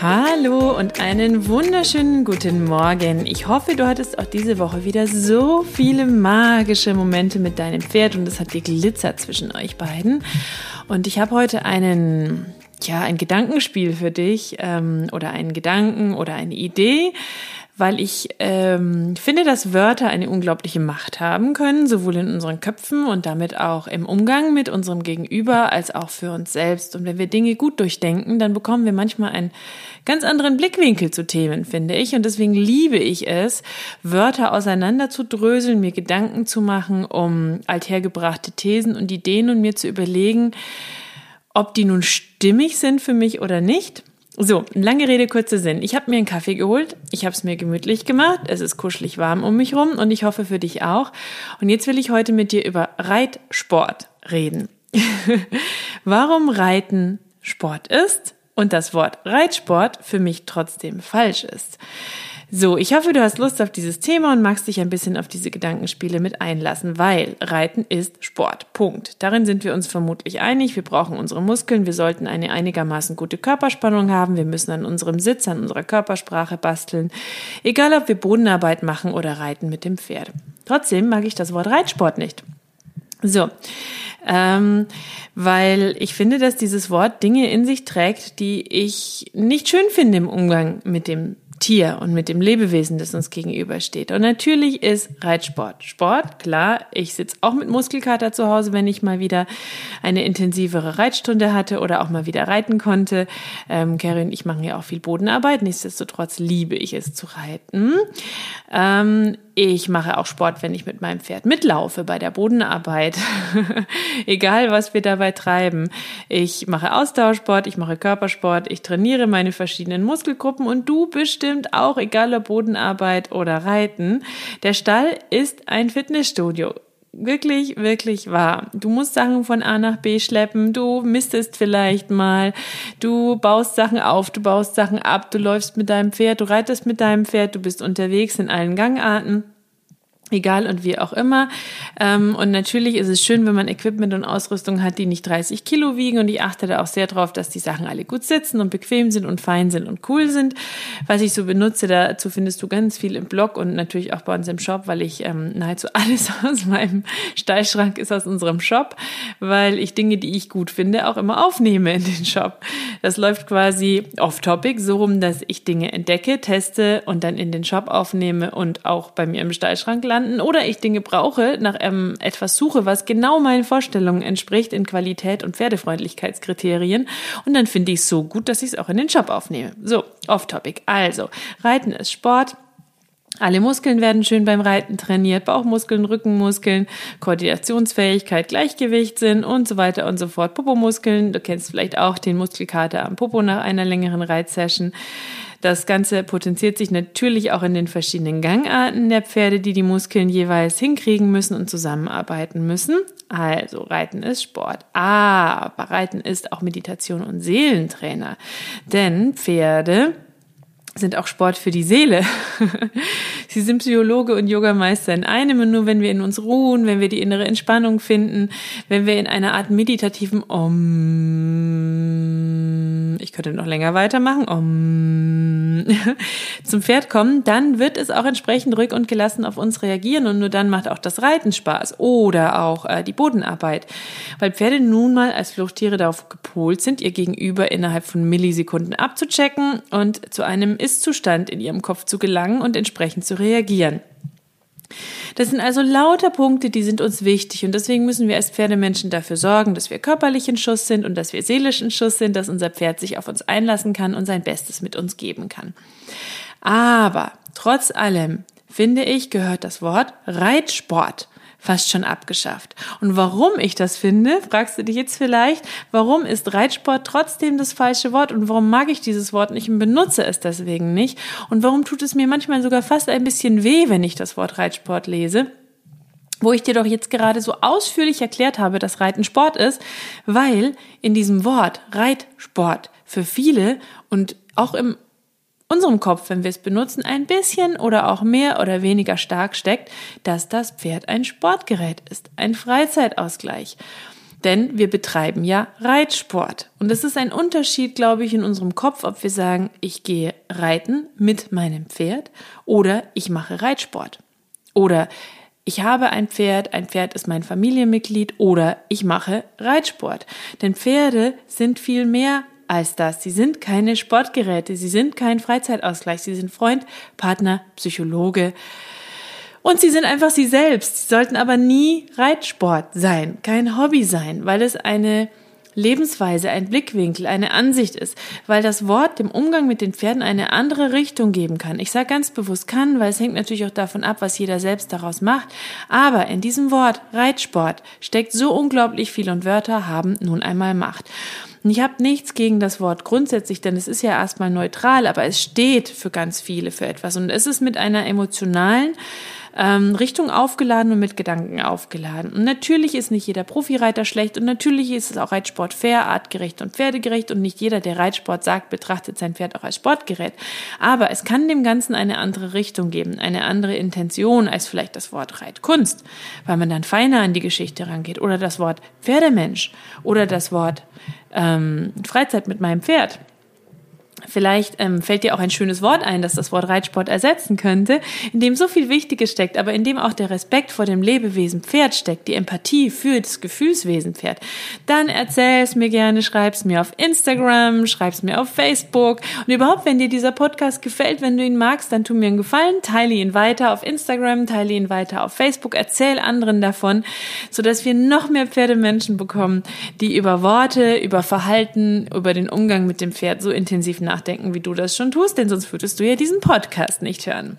Hallo und einen wunderschönen guten Morgen. Ich hoffe, du hattest auch diese Woche wieder so viele magische Momente mit deinem Pferd und es hat geglitzert zwischen euch beiden. Und ich habe heute einen, ja, ein Gedankenspiel für dich ähm, oder einen Gedanken oder eine Idee, weil ich ähm, finde, dass Wörter eine unglaubliche Macht haben können, sowohl in unseren Köpfen und damit auch im Umgang mit unserem Gegenüber als auch für uns selbst. Und wenn wir Dinge gut durchdenken, dann bekommen wir manchmal einen ganz anderen Blickwinkel zu Themen, finde ich. Und deswegen liebe ich es, Wörter auseinander zu dröseln, mir Gedanken zu machen, um althergebrachte Thesen und Ideen und mir zu überlegen, ob die nun stimmig sind für mich oder nicht. So, lange Rede, kurzer Sinn. Ich habe mir einen Kaffee geholt, ich habe es mir gemütlich gemacht, es ist kuschelig warm um mich rum und ich hoffe für dich auch. Und jetzt will ich heute mit dir über Reitsport reden. Warum Reiten Sport ist und das Wort Reitsport für mich trotzdem falsch ist. So, ich hoffe, du hast Lust auf dieses Thema und magst dich ein bisschen auf diese Gedankenspiele mit einlassen, weil Reiten ist Sport. Punkt. Darin sind wir uns vermutlich einig. Wir brauchen unsere Muskeln. Wir sollten eine einigermaßen gute Körperspannung haben. Wir müssen an unserem Sitz, an unserer Körpersprache basteln. Egal, ob wir Bodenarbeit machen oder reiten mit dem Pferd. Trotzdem mag ich das Wort Reitsport nicht. So, ähm, weil ich finde, dass dieses Wort Dinge in sich trägt, die ich nicht schön finde im Umgang mit dem Tier und mit dem Lebewesen, das uns gegenübersteht. Und natürlich ist Reitsport Sport, klar. Ich sitze auch mit Muskelkater zu Hause, wenn ich mal wieder eine intensivere Reitstunde hatte oder auch mal wieder reiten konnte. Ähm, Carrie und ich machen ja auch viel Bodenarbeit. Nichtsdestotrotz liebe ich es zu reiten. Ähm, ich mache auch Sport, wenn ich mit meinem Pferd mitlaufe bei der Bodenarbeit. Egal, was wir dabei treiben. Ich mache Austauschsport, ich mache Körpersport, ich trainiere meine verschiedenen Muskelgruppen und du bestimmt auch, egal ob Bodenarbeit oder Reiten. Der Stall ist ein Fitnessstudio wirklich, wirklich wahr. Du musst Sachen von A nach B schleppen, du mistest vielleicht mal, du baust Sachen auf, du baust Sachen ab, du läufst mit deinem Pferd, du reitest mit deinem Pferd, du bist unterwegs in allen Gangarten. Egal und wie auch immer. Ähm, und natürlich ist es schön, wenn man Equipment und Ausrüstung hat, die nicht 30 Kilo wiegen. Und ich achte da auch sehr drauf, dass die Sachen alle gut sitzen und bequem sind und fein sind und cool sind. Was ich so benutze, dazu findest du ganz viel im Blog und natürlich auch bei uns im Shop, weil ich ähm, nahezu alles aus meinem Stallschrank ist aus unserem Shop, weil ich Dinge, die ich gut finde, auch immer aufnehme in den Shop. Das läuft quasi off-topic, so rum, dass ich Dinge entdecke, teste und dann in den Shop aufnehme und auch bei mir im Stallschrank lande landen oder ich Dinge brauche, nach ähm, etwas suche, was genau meinen Vorstellungen entspricht in Qualität und Pferdefreundlichkeitskriterien. Und dann finde ich es so gut, dass ich es auch in den Shop aufnehme. So, off-topic. Also, Reiten ist Sport. Alle Muskeln werden schön beim Reiten trainiert, Bauchmuskeln, Rückenmuskeln, Koordinationsfähigkeit, Gleichgewichtssinn und so weiter und so fort. Popomuskeln, du kennst vielleicht auch den Muskelkater am Popo nach einer längeren Reitsession. Das Ganze potenziert sich natürlich auch in den verschiedenen Gangarten der Pferde, die die Muskeln jeweils hinkriegen müssen und zusammenarbeiten müssen. Also Reiten ist Sport, aber Reiten ist auch Meditation und Seelentrainer. Denn Pferde sind auch Sport für die Seele. Sie sind Psychologe und Yogameister in einem und nur wenn wir in uns ruhen, wenn wir die innere Entspannung finden, wenn wir in einer Art meditativen Om, ich könnte noch länger weitermachen, Om, zum Pferd kommen, dann wird es auch entsprechend ruhig und gelassen auf uns reagieren und nur dann macht auch das Reiten Spaß oder auch äh, die Bodenarbeit, weil Pferde nun mal als Fluchttiere darauf gepolt sind, ihr Gegenüber innerhalb von Millisekunden abzuchecken und zu einem Ist-Zustand in ihrem Kopf zu gelangen und entsprechend zu reagieren. Das sind also lauter Punkte, die sind uns wichtig und deswegen müssen wir als Pferdemenschen dafür sorgen, dass wir körperlich in Schuss sind und dass wir seelisch in Schuss sind, dass unser Pferd sich auf uns einlassen kann und sein Bestes mit uns geben kann. Aber trotz allem, finde ich, gehört das Wort Reitsport fast schon abgeschafft. Und warum ich das finde, fragst du dich jetzt vielleicht, warum ist Reitsport trotzdem das falsche Wort und warum mag ich dieses Wort nicht und benutze es deswegen nicht und warum tut es mir manchmal sogar fast ein bisschen weh, wenn ich das Wort Reitsport lese? wo ich dir doch jetzt gerade so ausführlich erklärt habe, dass Reiten Sport ist, weil in diesem Wort Reitsport für viele und auch im unserem Kopf, wenn wir es benutzen, ein bisschen oder auch mehr oder weniger stark steckt, dass das Pferd ein Sportgerät ist, ein Freizeitausgleich. Denn wir betreiben ja Reitsport. Und es ist ein Unterschied, glaube ich, in unserem Kopf, ob wir sagen, ich gehe reiten mit meinem Pferd oder ich mache Reitsport. Oder ich habe ein Pferd, ein Pferd ist mein Familienmitglied oder ich mache Reitsport. Denn Pferde sind viel mehr als das. Sie sind keine Sportgeräte, sie sind kein Freizeitausgleich, sie sind Freund, Partner, Psychologe. Und sie sind einfach sie selbst. Sie sollten aber nie Reitsport sein, kein Hobby sein, weil es eine Lebensweise, ein Blickwinkel, eine Ansicht ist, weil das Wort dem Umgang mit den Pferden eine andere Richtung geben kann. Ich sage ganz bewusst kann, weil es hängt natürlich auch davon ab, was jeder selbst daraus macht. Aber in diesem Wort Reitsport steckt so unglaublich viel und Wörter haben nun einmal Macht. Und ich habe nichts gegen das Wort grundsätzlich, denn es ist ja erstmal neutral, aber es steht für ganz viele für etwas. Und es ist mit einer emotionalen ähm, Richtung aufgeladen und mit Gedanken aufgeladen. Und natürlich ist nicht jeder Profireiter schlecht und natürlich ist es auch Reitsport fair, artgerecht und pferdegerecht und nicht jeder, der Reitsport sagt, betrachtet sein Pferd auch als Sportgerät. Aber es kann dem Ganzen eine andere Richtung geben, eine andere Intention als vielleicht das Wort Reitkunst, weil man dann feiner an die Geschichte rangeht oder das Wort Pferdemensch oder das Wort ähm, Freizeit mit meinem Pferd. Vielleicht ähm, fällt dir auch ein schönes Wort ein, das das Wort Reitsport ersetzen könnte, in dem so viel Wichtiges steckt, aber in dem auch der Respekt vor dem Lebewesen Pferd steckt, die Empathie für das Gefühlswesen Pferd. Dann erzähl es mir gerne, schreib es mir auf Instagram, schreib es mir auf Facebook und überhaupt, wenn dir dieser Podcast gefällt, wenn du ihn magst, dann tu mir einen Gefallen, teile ihn weiter auf Instagram, teile ihn weiter auf Facebook, erzähl anderen davon, sodass wir noch mehr Pferdemenschen bekommen, die über Worte, über Verhalten, über den Umgang mit dem Pferd so intensiv nachdenken, wie du das schon tust, denn sonst würdest du ja diesen Podcast nicht hören.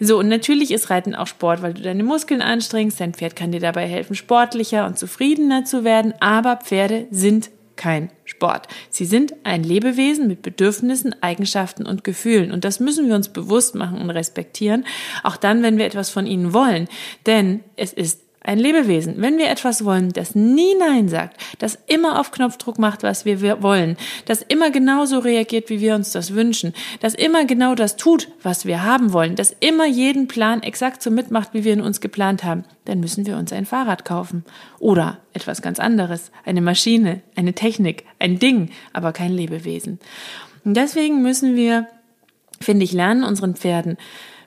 So, und natürlich ist Reiten auch Sport, weil du deine Muskeln anstrengst. Dein Pferd kann dir dabei helfen, sportlicher und zufriedener zu werden. Aber Pferde sind kein Sport. Sie sind ein Lebewesen mit Bedürfnissen, Eigenschaften und Gefühlen. Und das müssen wir uns bewusst machen und respektieren, auch dann, wenn wir etwas von ihnen wollen. Denn es ist ein Lebewesen, wenn wir etwas wollen, das nie Nein sagt, das immer auf Knopfdruck macht, was wir wollen, das immer genauso reagiert, wie wir uns das wünschen, das immer genau das tut, was wir haben wollen, das immer jeden Plan exakt so mitmacht, wie wir ihn uns geplant haben, dann müssen wir uns ein Fahrrad kaufen. Oder etwas ganz anderes, eine Maschine, eine Technik, ein Ding, aber kein Lebewesen. Und deswegen müssen wir, finde ich, lernen, unseren Pferden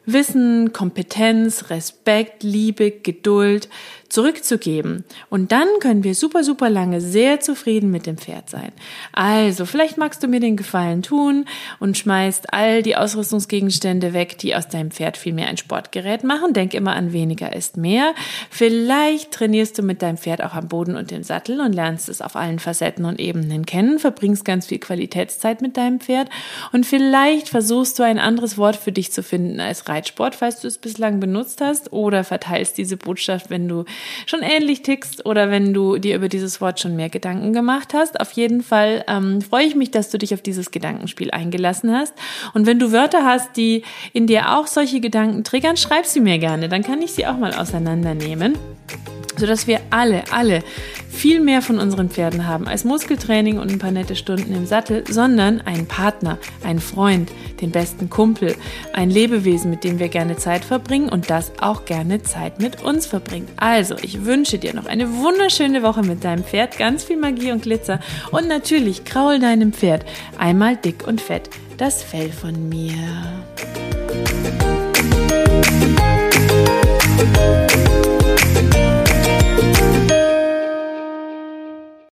Wissen, Kompetenz, Respekt, Liebe, Geduld zurückzugeben. Und dann können wir super, super lange sehr zufrieden mit dem Pferd sein. Also, vielleicht magst du mir den Gefallen tun und schmeißt all die Ausrüstungsgegenstände weg, die aus deinem Pferd viel mehr ein Sportgerät machen. Denk immer an weniger ist mehr. Vielleicht trainierst du mit deinem Pferd auch am Boden und im Sattel und lernst es auf allen Facetten und Ebenen kennen, verbringst ganz viel Qualitätszeit mit deinem Pferd und vielleicht versuchst du ein anderes Wort für dich zu finden als Reitsport, falls du es bislang benutzt hast oder verteilst diese Botschaft, wenn du schon ähnlich tickst oder wenn du dir über dieses Wort schon mehr Gedanken gemacht hast. Auf jeden Fall ähm, freue ich mich, dass du dich auf dieses Gedankenspiel eingelassen hast. Und wenn du Wörter hast, die in dir auch solche Gedanken triggern, schreib sie mir gerne. Dann kann ich sie auch mal auseinandernehmen sodass wir alle, alle viel mehr von unseren Pferden haben als Muskeltraining und ein paar nette Stunden im Sattel, sondern einen Partner, einen Freund, den besten Kumpel, ein Lebewesen, mit dem wir gerne Zeit verbringen und das auch gerne Zeit mit uns verbringt. Also, ich wünsche dir noch eine wunderschöne Woche mit deinem Pferd, ganz viel Magie und Glitzer und natürlich kraul deinem Pferd einmal dick und fett das Fell von mir.